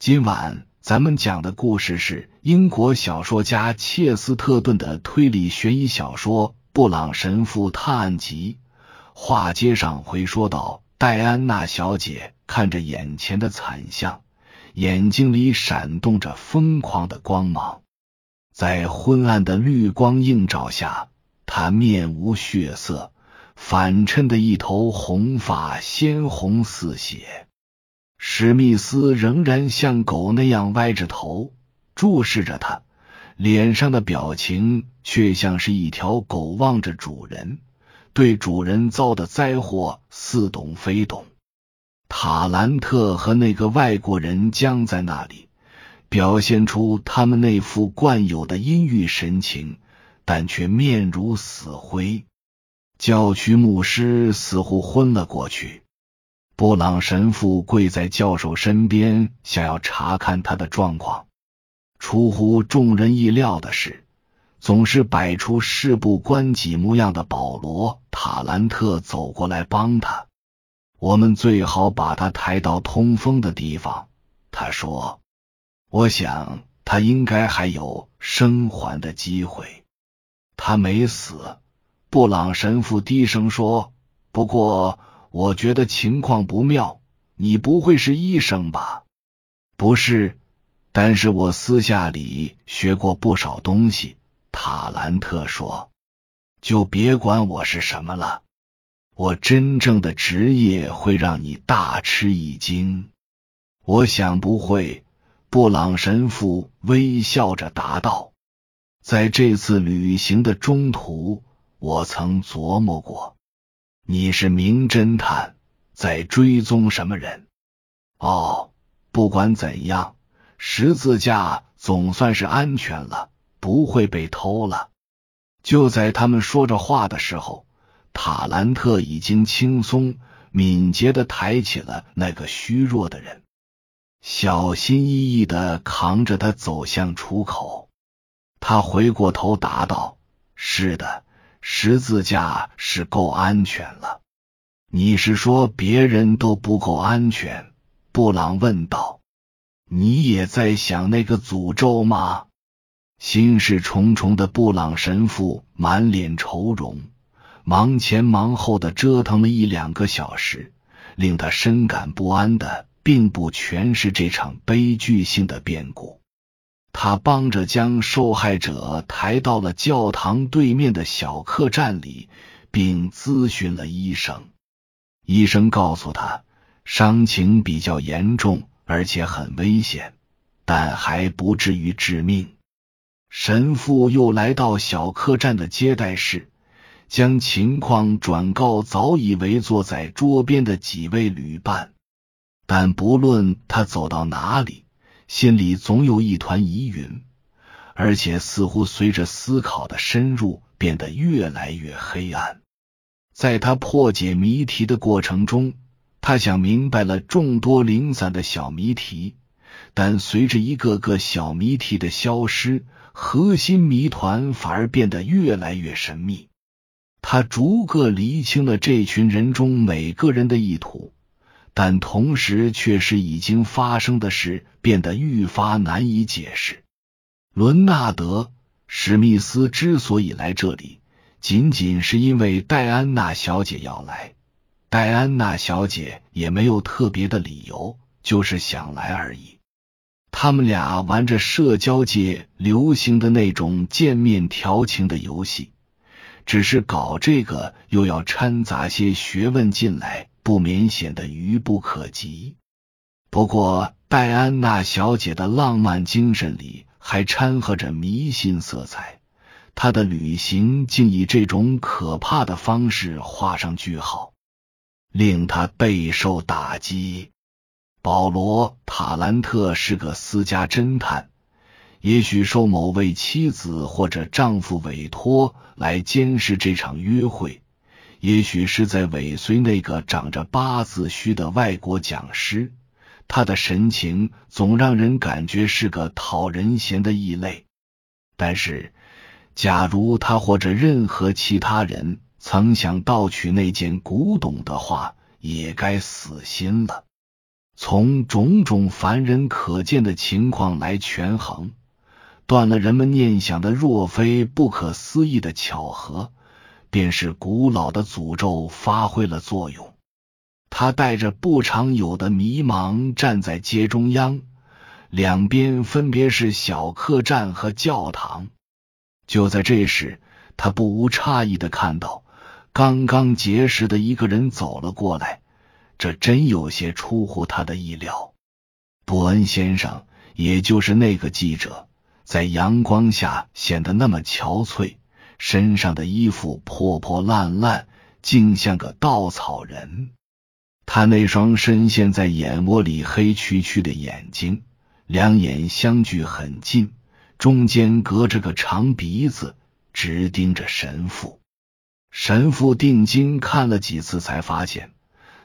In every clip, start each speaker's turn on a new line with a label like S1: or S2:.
S1: 今晚咱们讲的故事是英国小说家切斯特顿的推理悬疑小说《布朗神父探案集》。话接上回说到，戴安娜小姐看着眼前的惨象，眼睛里闪动着疯狂的光芒，在昏暗的绿光映照下，她面无血色，反衬的一头红发鲜红似血。史密斯仍然像狗那样歪着头注视着他，脸上的表情却像是一条狗望着主人，对主人遭的灾祸似懂非懂。塔兰特和那个外国人僵在那里，表现出他们那副惯有的阴郁神情，但却面如死灰。教区牧师似乎昏了过去。布朗神父跪在教授身边，想要查看他的状况。出乎众人意料的是，总是摆出事不关己模样的保罗·塔兰特走过来帮他。我们最好把他抬到通风的地方，他说：“我想他应该还有生还的机会。”他没死，布朗神父低声说：“不过。”我觉得情况不妙，你不会是医生吧？不是，但是我私下里学过不少东西。塔兰特说：“就别管我是什么了，我真正的职业会让你大吃一惊。”我想不会。布朗神父微笑着答道：“在这次旅行的中途，我曾琢磨过。”你是名侦探，在追踪什么人？哦，不管怎样，十字架总算是安全了，不会被偷了。就在他们说着话的时候，塔兰特已经轻松敏捷的抬起了那个虚弱的人，小心翼翼的扛着他走向出口。他回过头答道：“是的。”十字架是够安全了，你是说别人都不够安全？布朗问道。你也在想那个诅咒吗？心事重重的布朗神父满脸愁容，忙前忙后的折腾了一两个小时，令他深感不安的，并不全是这场悲剧性的变故。他帮着将受害者抬到了教堂对面的小客栈里，并咨询了医生。医生告诉他，伤情比较严重，而且很危险，但还不至于致命。神父又来到小客栈的接待室，将情况转告早已围坐在桌边的几位旅伴。但不论他走到哪里，心里总有一团疑云，而且似乎随着思考的深入变得越来越黑暗。在他破解谜题的过程中，他想明白了众多零散的小谜题，但随着一个个小谜题的消失，核心谜团反而变得越来越神秘。他逐个厘清了这群人中每个人的意图。但同时，却是已经发生的事变得愈发难以解释。伦纳德·史密斯之所以来这里，仅仅是因为戴安娜小姐要来。戴安娜小姐也没有特别的理由，就是想来而已。他们俩玩着社交界流行的那种见面调情的游戏，只是搞这个又要掺杂些学问进来。不免显得愚不可及。不过，戴安娜小姐的浪漫精神里还掺和着迷信色彩。她的旅行竟以这种可怕的方式画上句号，令她备受打击。保罗·塔兰特是个私家侦探，也许受某位妻子或者丈夫委托来监视这场约会。也许是在尾随那个长着八字须的外国讲师，他的神情总让人感觉是个讨人嫌的异类。但是，假如他或者任何其他人曾想盗取那件古董的话，也该死心了。从种种凡人可见的情况来权衡，断了人们念想的若非不可思议的巧合，便是古老的诅咒发挥了作用。他带着不常有的迷茫站在街中央，两边分别是小客栈和教堂。就在这时，他不无诧异的看到，刚刚结识的一个人走了过来。这真有些出乎他的意料。伯恩先生，也就是那个记者，在阳光下显得那么憔悴，身上的衣服破破烂烂，竟像个稻草人。他那双深陷在眼窝里黑黢黢的眼睛，两眼相距很近，中间隔着个长鼻子，直盯着神父。神父定睛看了几次，才发现。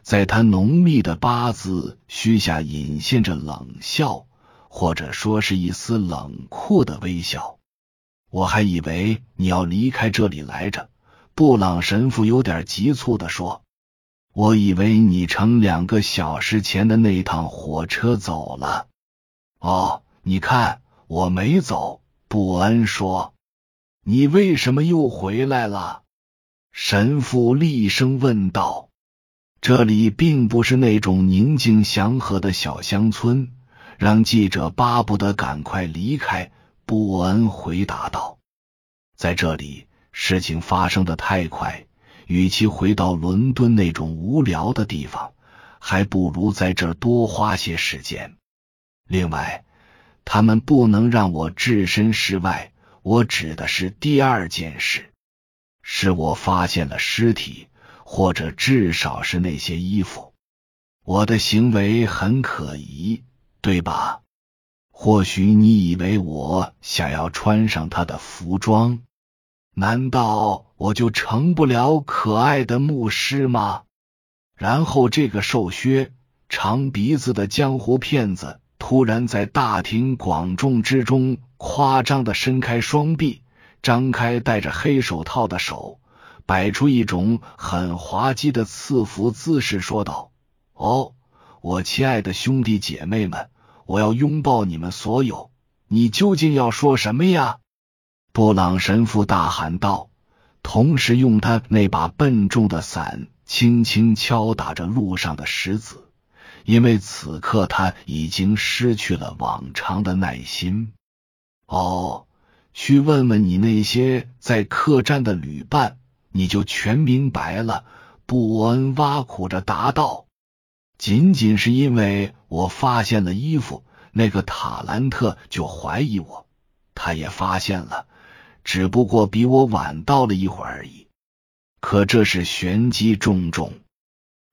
S1: 在他浓密的八字须下隐现着冷笑，或者说是一丝冷酷的微笑。我还以为你要离开这里来着。布朗神父有点急促的说：“我以为你乘两个小时前的那趟火车走了。”哦，你看我没走。布恩说：“你为什么又回来了？”神父厉声问道。这里并不是那种宁静祥和的小乡村，让记者巴不得赶快离开。布恩回答道：“在这里，事情发生的太快，与其回到伦敦那种无聊的地方，还不如在这儿多花些时间。另外，他们不能让我置身事外。我指的是第二件事，是我发现了尸体。”或者至少是那些衣服，我的行为很可疑，对吧？或许你以为我想要穿上他的服装，难道我就成不了可爱的牧师吗？然后这个瘦削、长鼻子的江湖骗子突然在大庭广众之中夸张的伸开双臂，张开戴着黑手套的手。摆出一种很滑稽的赐福姿势，说道：“哦，我亲爱的兄弟姐妹们，我要拥抱你们所有。你究竟要说什么呀？”布朗神父大喊道，同时用他那把笨重的伞轻轻敲打着路上的石子，因为此刻他已经失去了往常的耐心。哦，去问问你那些在客栈的旅伴。你就全明白了。”布恩挖苦着答道，“仅仅是因为我发现了衣服，那个塔兰特就怀疑我。他也发现了，只不过比我晚到了一会儿而已。可这是玄机重重。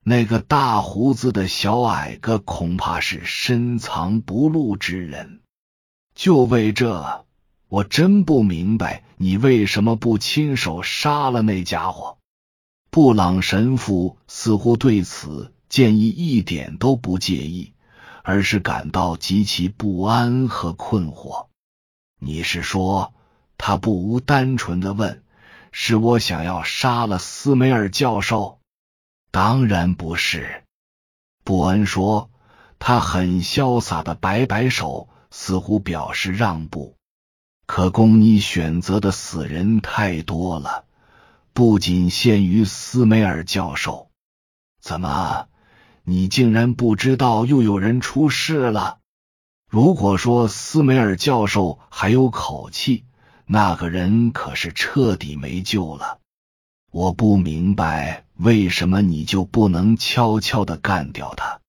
S1: 那个大胡子的小矮个恐怕是深藏不露之人。就为这。”我真不明白你为什么不亲手杀了那家伙。布朗神父似乎对此建议一点都不介意，而是感到极其不安和困惑。你是说，他不无单纯的问，是我想要杀了斯梅尔教授？当然不是。布恩说，他很潇洒的摆摆手，似乎表示让步。可供你选择的死人太多了，不仅限于斯梅尔教授。怎么，你竟然不知道又有人出事了？如果说斯梅尔教授还有口气，那个人可是彻底没救了。我不明白为什么你就不能悄悄的干掉他。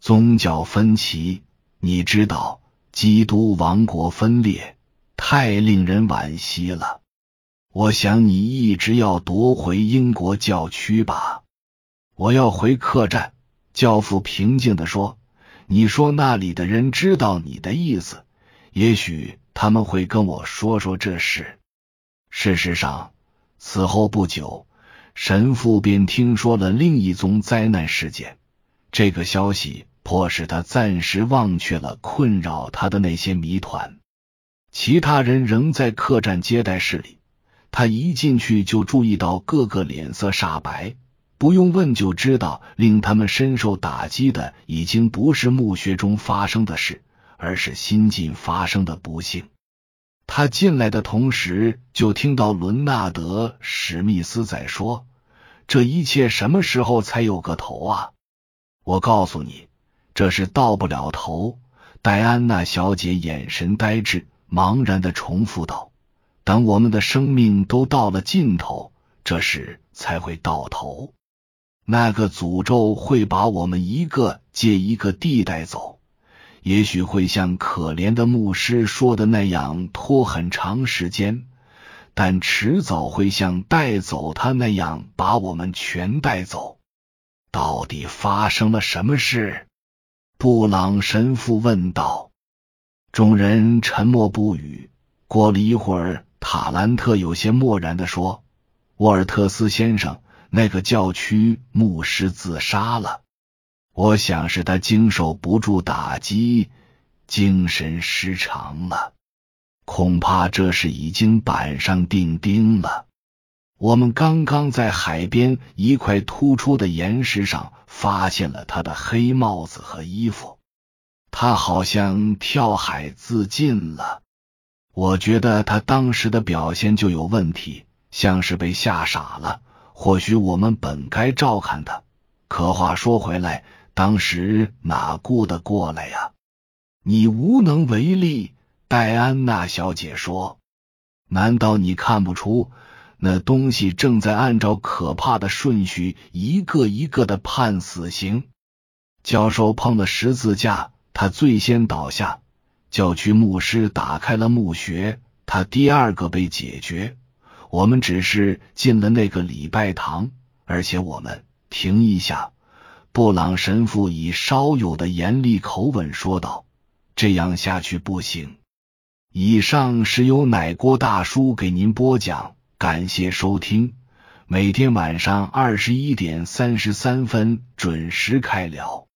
S1: 宗教分歧，你知道，基督王国分裂。太令人惋惜了。我想你一直要夺回英国教区吧？我要回客栈。教父平静的说：“你说那里的人知道你的意思，也许他们会跟我说说这事。”事实上，此后不久，神父便听说了另一宗灾难事件。这个消息迫使他暂时忘却了困扰他的那些谜团。其他人仍在客栈接待室里，他一进去就注意到个个脸色煞白，不用问就知道，令他们深受打击的已经不是墓穴中发生的事，而是新近发生的不幸。他进来的同时，就听到伦纳德·史密斯在说：“这一切什么时候才有个头啊？”我告诉你，这是到不了头。戴安娜小姐眼神呆滞，茫然的重复道：“等我们的生命都到了尽头，这时才会到头。”那个诅咒会把我们一个接一个地带走，也许会像可怜的牧师说的那样拖很长时间，但迟早会像带走他那样把我们全带走。到底发生了什么事？布朗神父问道。众人沉默不语。过了一会儿，塔兰特有些漠然的说：“沃尔特斯先生。”那个教区牧师自杀了，我想是他经受不住打击，精神失常了。恐怕这事已经板上钉钉了。我们刚刚在海边一块突出的岩石上发现了他的黑帽子和衣服，他好像跳海自尽了。我觉得他当时的表现就有问题，像是被吓傻了。或许我们本该照看他，可话说回来，当时哪顾得过来呀？你无能为力。戴安娜小姐说：“难道你看不出那东西正在按照可怕的顺序一个一个的判死刑？教授碰了十字架，他最先倒下；教区牧师打开了墓穴，他第二个被解决。”我们只是进了那个礼拜堂，而且我们停一下。布朗神父以稍有的严厉口吻说道：“这样下去不行。”以上是由奶锅大叔给您播讲，感谢收听。每天晚上二十一点三十三分准时开聊。